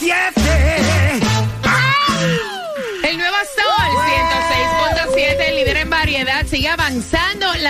106.7.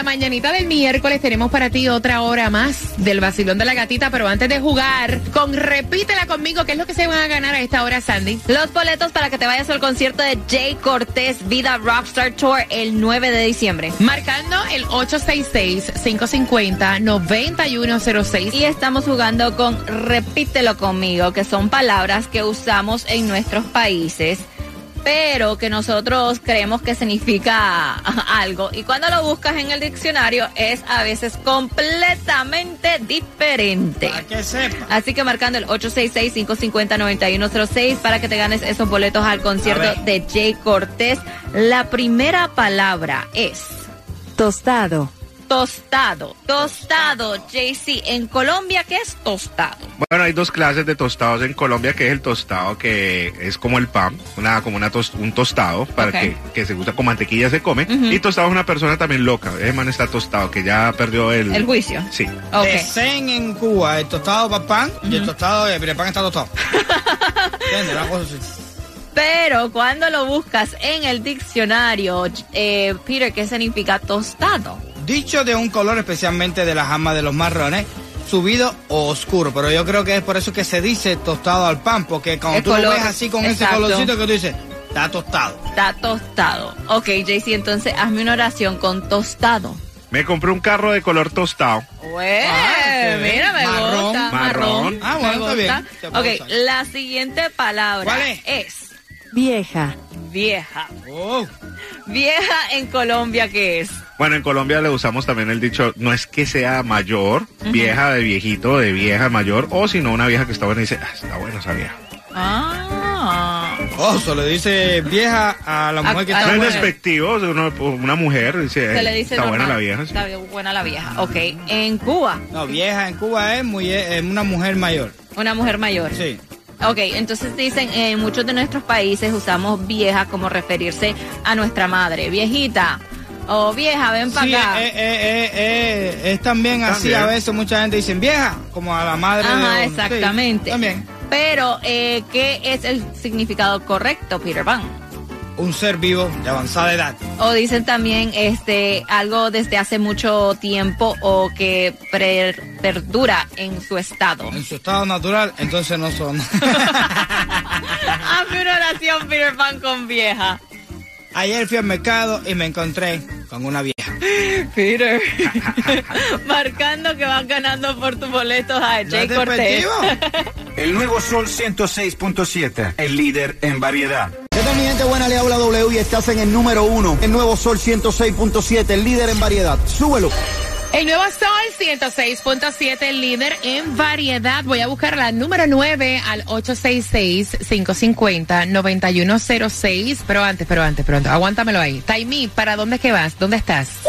La mañanita del miércoles tenemos para ti otra hora más del vacilón de la gatita, pero antes de jugar, con repítela conmigo, ¿qué es lo que se van a ganar a esta hora, Sandy? Los boletos para que te vayas al concierto de Jay Cortés Vida Rockstar Tour el 9 de diciembre. Marcando el 866-550-9106. Y estamos jugando con Repítelo conmigo, que son palabras que usamos en nuestros países, pero que nosotros creemos que significa algo. Y cuando lo buscas en el diccionario es a veces completamente diferente. Para que sepa. Así que marcando el 866-550-9106 para que te ganes esos boletos al concierto de Jay Cortés. La primera palabra es Tostado. Tostado. Tostado, JC. En Colombia, ¿qué es tostado? Bueno, hay dos clases de tostados en Colombia, que es el tostado que es como el pan, una como una tos- un tostado para que, que se usa con mantequilla se come. Y tostado es una persona también loca. Ese man está tostado, que ya perdió el... El juicio. Sí. Ok. Decen en Cuba, el tostado para pan y el tostado, el pan está tostado. ¿Entiendes? Una cosa así. Pero cuando lo buscas en el diccionario, eh, Peter, ¿qué significa tostado? Dicho de un color especialmente de las amas de los marrones, subido o oscuro. Pero yo creo que es por eso que se dice tostado al pan, porque cuando El tú color, lo ves así con exacto. ese colorcito que tú dices, está tostado. Está tostado. Ok, JC, entonces hazme una oración con tostado. Me compré un carro de color tostado. Ah, mira, me Marrón. gusta. Marrón. Ah, bueno, está bien. Ok, usar. la siguiente palabra ¿Cuál es? es Vieja. vieja. Oh, Vieja en Colombia, ¿qué es? Bueno, en Colombia le usamos también el dicho, no es que sea mayor, vieja de viejito, de vieja mayor, o si no, una vieja que está buena y dice, ah, está buena esa vieja. Ah. oso, le dice vieja a la mujer que A- a está es buena. mujer. despectivo, uno- una mujer dice, Se "Eh, le dice está buena la vieja. sí". Está buena la vieja. Ok, en Cuba, No, vieja en Cuba es, muy, es una mujer mayor. una mujer mayor. Sí. Ok, entonces dicen, en muchos de nuestros países usamos vieja como referirse a nuestra madre. Viejita. O vieja, ven para Sí, acá. eh, eh, eh, eh, es también así a veces mucha gente dice vieja, como a la madre de Ajá. Sí, exactamente. también. Pero, eh, ¿qué es el significado correcto, Peter Pan? Un ser vivo de avanzada edad. O dicen también este algo desde hace mucho tiempo o que pre- perdura en su estado. En su estado natural, entonces no son. Hazme una oración, Peter Pan, con vieja. Ayer fui al mercado y me encontré con una vieja. Peter. Marcando que van ganando por tus boletos a ¿No Jay Cortés. despectivo? El nuevo Sol 106.7, el líder en variedad. ¿Qué tal mi gente buena? Le habla W y estás en el número uno, el nuevo Sol 106.7, el líder en variedad. Súbelo. El nuevo sol 106.7, el líder en variedad. Voy a buscar la número 9 al 866-550-9106. Pero antes, pero antes, pero antes. Aguántamelo ahí. Taimi, ¿para dónde que vas? ¿Dónde estás?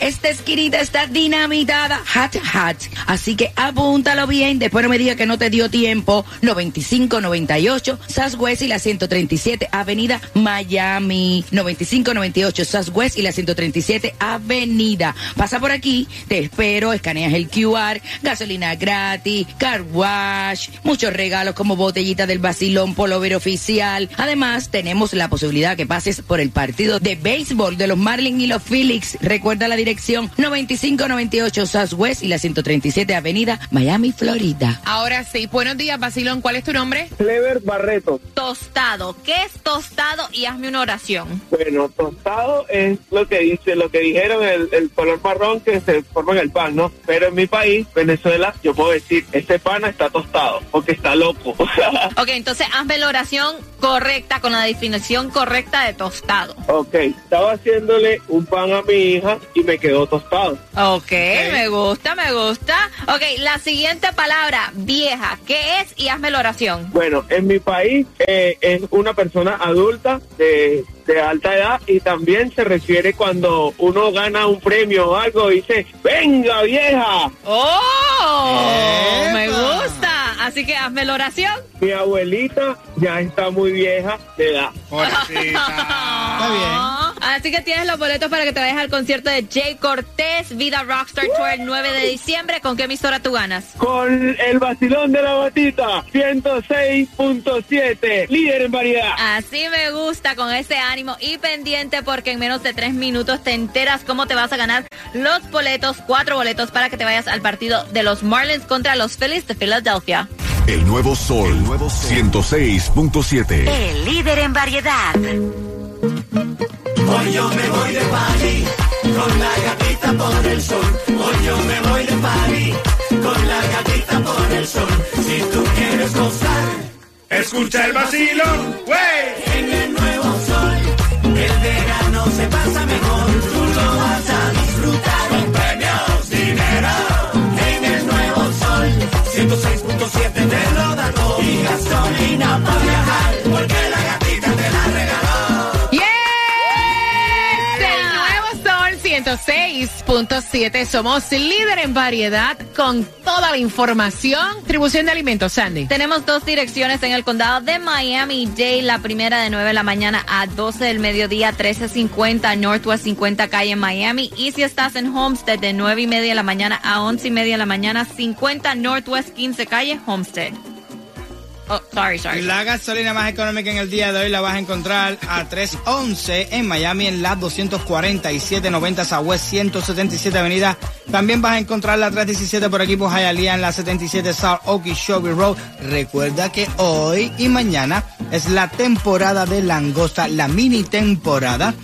Esta esquinita está dinamitada, hot, hot. Así que apúntalo bien. Después no me diga que no te dio tiempo. 9598 Southwest y la 137 Avenida Miami. 9598 Southwest y la 137 Avenida. Pasa por aquí, te espero, escaneas el QR, gasolina gratis, car wash, muchos regalos como botellita del vacilón polover oficial. Además, tenemos la posibilidad que pases por el partido de béisbol de los Marlins y los Phillies. Recuerda la dirección 9598 Southwest y la 137 Avenida Miami, Florida. Ahora sí. Buenos días, Basilón. ¿Cuál es tu nombre? Clever Barreto. Tostado. ¿Qué es tostado? Y hazme una oración. Bueno, tostado es lo que dice, lo que dijeron, el, el color marrón que se forma en el pan, ¿no? Pero en mi país, Venezuela, yo puedo decir, este pana está tostado, porque está loco. Ok, entonces hazme la oración correcta con la definición correcta de tostado. ok, estaba haciéndole un pan a mi hija y me quedó tostado. Ok, me gusta, me gusta. Ok, la siguiente palabra, vieja, ¿qué es? Y hazme la oración. Bueno, en mi país eh, es una persona adulta de, de alta edad y también se refiere cuando uno gana un premio o algo y dice, venga vieja. ¡Oh! Me gusta. Así que hazme la oración. Mi abuelita ya está muy vieja de edad. Pobrecita. Está bien. Así que tienes los boletos para que te vayas al concierto de Jay Cortés, Vida Rockstar Tour el 9 de diciembre. ¿Con qué emisora tú ganas? Con el vacilón de la batita, 106.7, líder en variedad. Así me gusta, con ese ánimo y pendiente, porque en menos de tres minutos te enteras cómo te vas a ganar los boletos, cuatro boletos para que te vayas al partido de los Marlins contra los Phillies de Filadelfia. El nuevo sol, 106.7. El líder en variedad. Hoy yo me voy de party con la gatita por el sol. Hoy yo me voy de party con la gatita por el sol. Si tú quieres gozar Escucha el vacilón, güey. en el nuevo sol, el verano se pasa mejor. 106.7. Somos líder en variedad con toda la información. Distribución de alimentos, Sandy. Tenemos dos direcciones en el condado de Miami-Dade. La primera de 9 de la mañana a 12 del mediodía, 1350 Northwest 50 calle Miami. Y si estás en Homestead, de 9 y media de la mañana a 11 y media de la mañana, 50 Northwest 15 calle Homestead. Oh, sorry, sorry. La gasolina más económica en el día de hoy la vas a encontrar a 311 en Miami en la 24790 Southwest 177 Avenida. También vas a encontrar la 317 por aquí por Hialeah en la 77 South Okeechobee Road. Recuerda que hoy y mañana es la temporada de langosta, la mini temporada.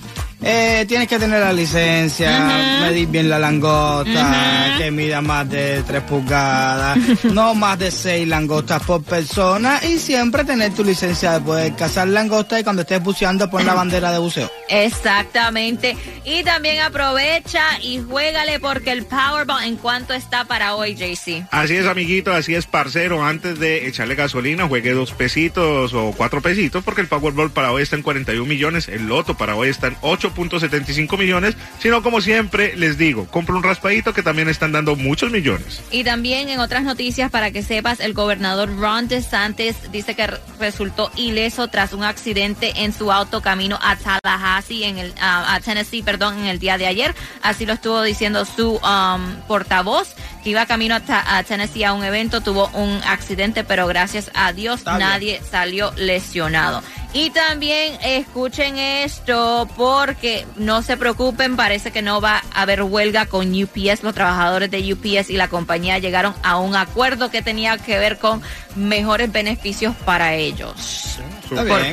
Eh, tienes que tener la licencia, medir bien la langosta, que mida más de 3 pulgadas, no más de 6 langostas por persona y siempre tener tu licencia de poder cazar langosta y cuando estés buceando pon la bandera de buceo. Exactamente. Y también aprovecha y juégale porque el Powerball en cuanto está para hoy, JC. Así es, amiguito, así es, parcero. Antes de echarle gasolina, juegue dos pesitos o cuatro pesitos, porque el Powerball para hoy está en 41 millones, el Loto para hoy está en 8.75 millones. Sino, como siempre, les digo, compra un raspadito que también están dando muchos millones. Y también en otras noticias, para que sepas, el gobernador Ron DeSantis dice que re- resultó ileso tras un accidente en su auto camino a Tallahassee, en el, a, a Tennessee, perdón, en el día de ayer. Así lo estuvo diciendo su um, portavoz, que iba camino a, Ta- a Tennessee a un evento, tuvo un accidente, pero gracias a Dios Está bien. nadie salió lesionado. Y también escuchen esto porque no se preocupen, parece que no va a haber huelga con UPS. Los trabajadores de UPS y la compañía llegaron a un acuerdo que tenía que ver con mejores beneficios para ellos.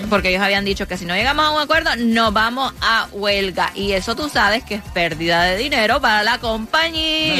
Por- porque ellos habían dicho que si no llegamos a un acuerdo, no vamos a huelga. Y eso tú sabes que es pérdida de dinero para la compañía.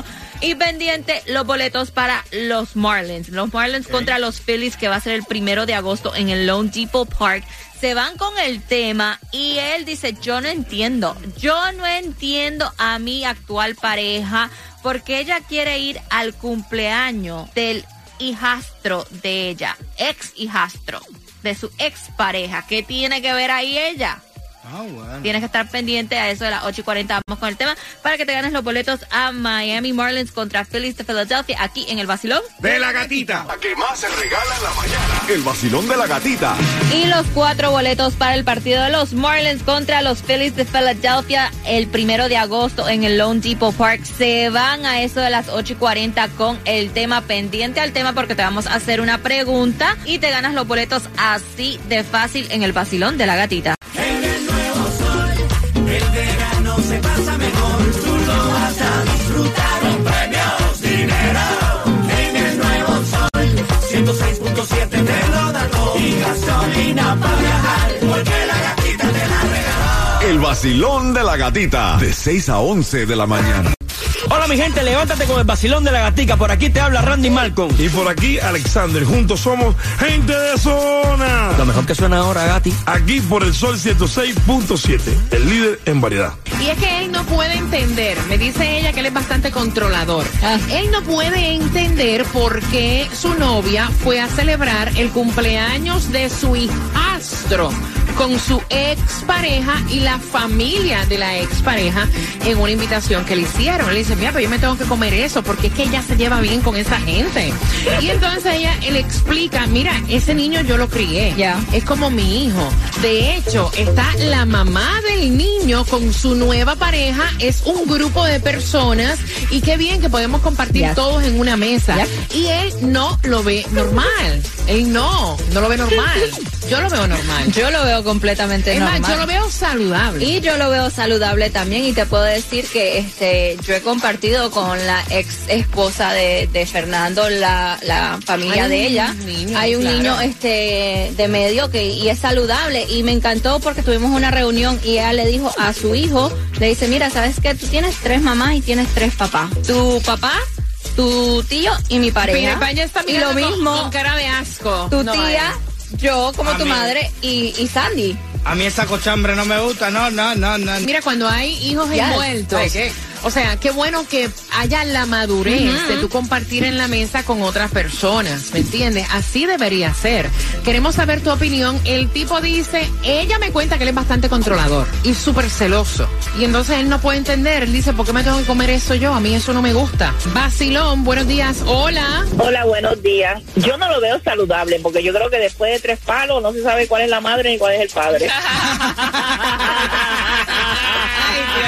Exacto. Y pendiente los boletos para los Marlins. Los Marlins contra los Phillies, que va a ser el primero de agosto en el Lone Depot Park. Se van con el tema y él dice, yo no entiendo, yo no entiendo a mi actual pareja porque ella quiere ir al cumpleaños del hijastro de ella, ex hijastro, de su ex pareja. ¿Qué tiene que ver ahí ella? Ah, bueno. Tienes que estar pendiente a eso de las 8 y 40. Vamos con el tema para que te ganes los boletos a Miami Marlins contra Phillies de Philadelphia aquí en el Vacilón. De la gatita. La que más se regala en la mañana. El vacilón de la gatita. Y los cuatro boletos para el partido de los Marlins contra los Phillies de Philadelphia el primero de agosto en el Lone Depot Park se van a eso de las 8 y 40 con el tema pendiente al tema porque te vamos a hacer una pregunta y te ganas los boletos así de fácil en el Vacilón de la Gatita. Vacilón de la gatita. De 6 a 11 de la mañana. Hola mi gente, levántate con el vacilón de la gatica. Por aquí te habla Randy Malcolm. Y por aquí, Alexander. Juntos somos gente de zona. Lo mejor que suena ahora, Gati. Aquí por el Sol 106.7, el líder en variedad. Y es que él no no puede entender, me dice ella que él es bastante controlador. Ah. Él no puede entender por qué su novia fue a celebrar el cumpleaños de su hijastro con su expareja y la familia de la expareja en una invitación que le hicieron. Le dice, mira, pero yo me tengo que comer eso porque es que ella se lleva bien con esa gente. Y entonces ella le explica, mira, ese niño yo lo crié. Ya. Es como mi hijo. De hecho, está la mamá del niño con su nueva pareja. Es un grupo de personas y qué bien que podemos compartir todos en una mesa. Y él no lo ve normal. Él no, no lo ve normal. Yo lo veo normal. Yo lo veo completamente Es normal. más, yo lo veo saludable. Y yo lo veo saludable también y te puedo decir que este yo he compartido con la ex esposa de, de Fernando la, la familia Hay de ella. niño, Hay un claro. niño este de medio que y es saludable y me encantó porque tuvimos una reunión y ella le dijo a su hijo, le dice, "Mira, ¿sabes qué? Tú tienes tres mamás y tienes tres papás. Tu papá, tu tío y mi pareja." Ya está y lo con- mismo con cara de asco. tu No, tía. Yo como tu madre y, y Sandy. A mí esa cochambre no me gusta, no, no, no, no. Mira, cuando hay hijos Yes. envueltos, Ay, ¿qué? O sea, qué bueno que haya la madurez de tú compartir en la mesa con otras personas, ¿me entiendes? Así debería ser. Queremos saber tu opinión. El tipo dice, ella me cuenta que él es bastante controlador y súper celoso. Y entonces él no puede entender. Él dice, ¿por qué me tengo que comer eso yo? A mí eso no me gusta. Basilón, buenos días. Hola. Hola, buenos días. Yo no lo veo saludable porque yo creo que después de tres palos no se sabe cuál es la madre ni cuál es el padre. Ay.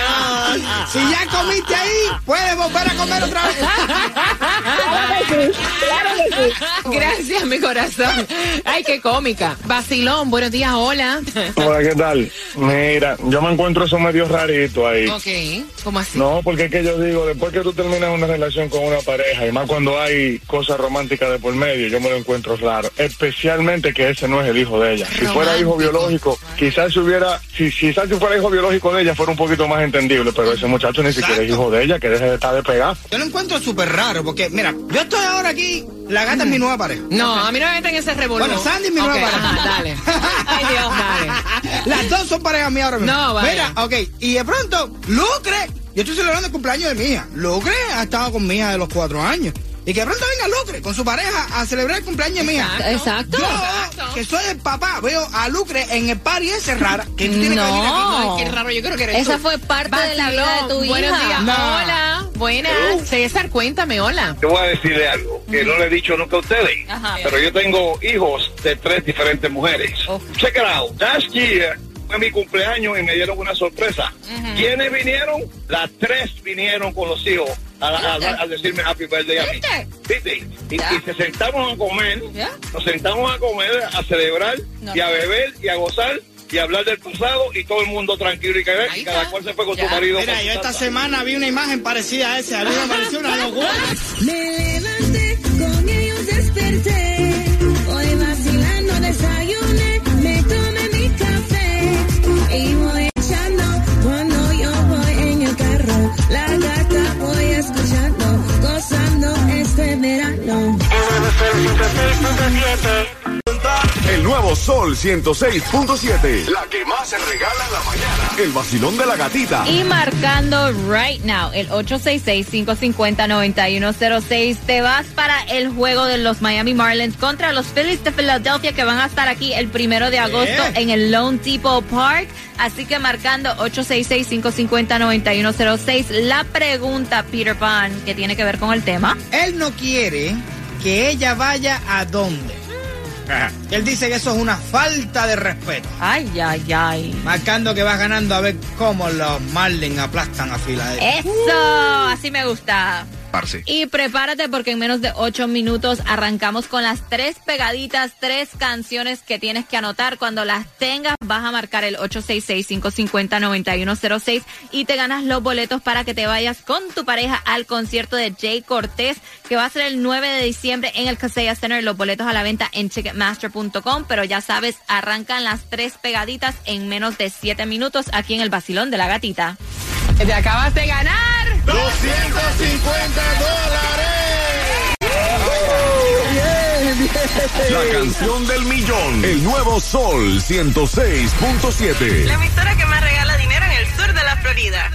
Si ya comiste ahí, puedes volver a comer otra vez. Claro que sí, claro que sí. Gracias, mi corazón. Ay, qué cómica. Basilón, buenos días, hola. Hola, ¿qué tal? Mira, yo me encuentro eso medio rarito ahí. Ok, ¿cómo así? No, porque es que yo digo, después que tú terminas una relación con una pareja, y más cuando hay cosas románticas de por medio, yo me lo encuentro raro. Especialmente que ese no es el hijo de ella. Si fuera hijo biológico, quizás si hubiera, si, si quizás si fuera hijo biológico de ella, fuera un poquito más entendible, pero ese muchacho ni siquiera es hijo de ella, que deje de estar despegado. Yo lo encuentro súper raro porque, mira, yo estoy ahora aquí, la gata es mi nueva pareja. No, a mí no me meten en ese revolú. Bueno, Sandy es mi nueva pareja. ajá, dale. Ay, Dios, dale. Las dos son parejas mías ahora mismo. No, vaya. Mira, ok, y de pronto, Lucre, yo estoy celebrando el cumpleaños de mi hija. Lucre ha estado con mi hija de los cuatro años. Y que pronto venga Lucre con su pareja a celebrar el cumpleaños de mi hija. Exacto. Yo, que soy el papá, veo a Lucre en el party ese rara. Que tú tienes que venir aquí. No. Ay, qué raro, yo creo que eres Esa tú. fue parte de la vida de tu Buenos hija. días, No. hola. Buenas. César, cuéntame, hola. Te voy a decirle algo que no le he dicho nunca a ustedes, Ajá. pero yo tengo hijos de tres diferentes mujeres. Check it out. Last year fue mi cumpleaños y me dieron una sorpresa. ¿Quiénes vinieron? Las tres vinieron con los hijos a, a- a- a decirme happy birthday a mí. ¿Viste? Y, y se sentamos a comer, nos sentamos a comer, a celebrar y a beber y a gozar y a hablar del pasado y todo el mundo tranquilo y cada, y cada cual se fue con su marido. Mira, yo esta semana vi una imagen parecida a esa. A mí me pareció una locura. Me levanté, con ellos desperté. El nuevo Sol 106.7. La que más se regala en la mañana. El vacilón de la gatita. Y marcando right now el 866-550-9106. Te vas para el juego de los Miami Marlins contra los Phillies de Philadelphia que van a estar aquí el primero de agosto Yeah. en el Lone Depot Park. Así que marcando 866-550-9106. La pregunta, Peter Pan, que tiene que ver con el tema. Él no quiere que ella vaya a dónde. Él dice que eso es una falta de respeto. Ay, ay, ay. Marcando que vas ganando a ver cómo los Marlins aplastan a Filadelfia. Eso, así me gusta. Parce. Y prepárate porque en menos de ocho minutos arrancamos con las tres pegaditas, tres canciones que tienes que anotar. Cuando las tengas vas a marcar el 866-550-9106 y te ganas los boletos para que te vayas con tu pareja al concierto de Jay Cortés que va a ser el 9 de diciembre en el Casella Center. Los boletos a la venta en Ticketmaster.com, pero ya sabes, arrancan las tres pegaditas en menos de siete minutos aquí en el Basilón de la Gatita. Te acabas de ganar 250 dólares. Bien, bien! La canción del millón, el nuevo Sol 106.7. La emisora que más regala dinero en el sur de la Florida.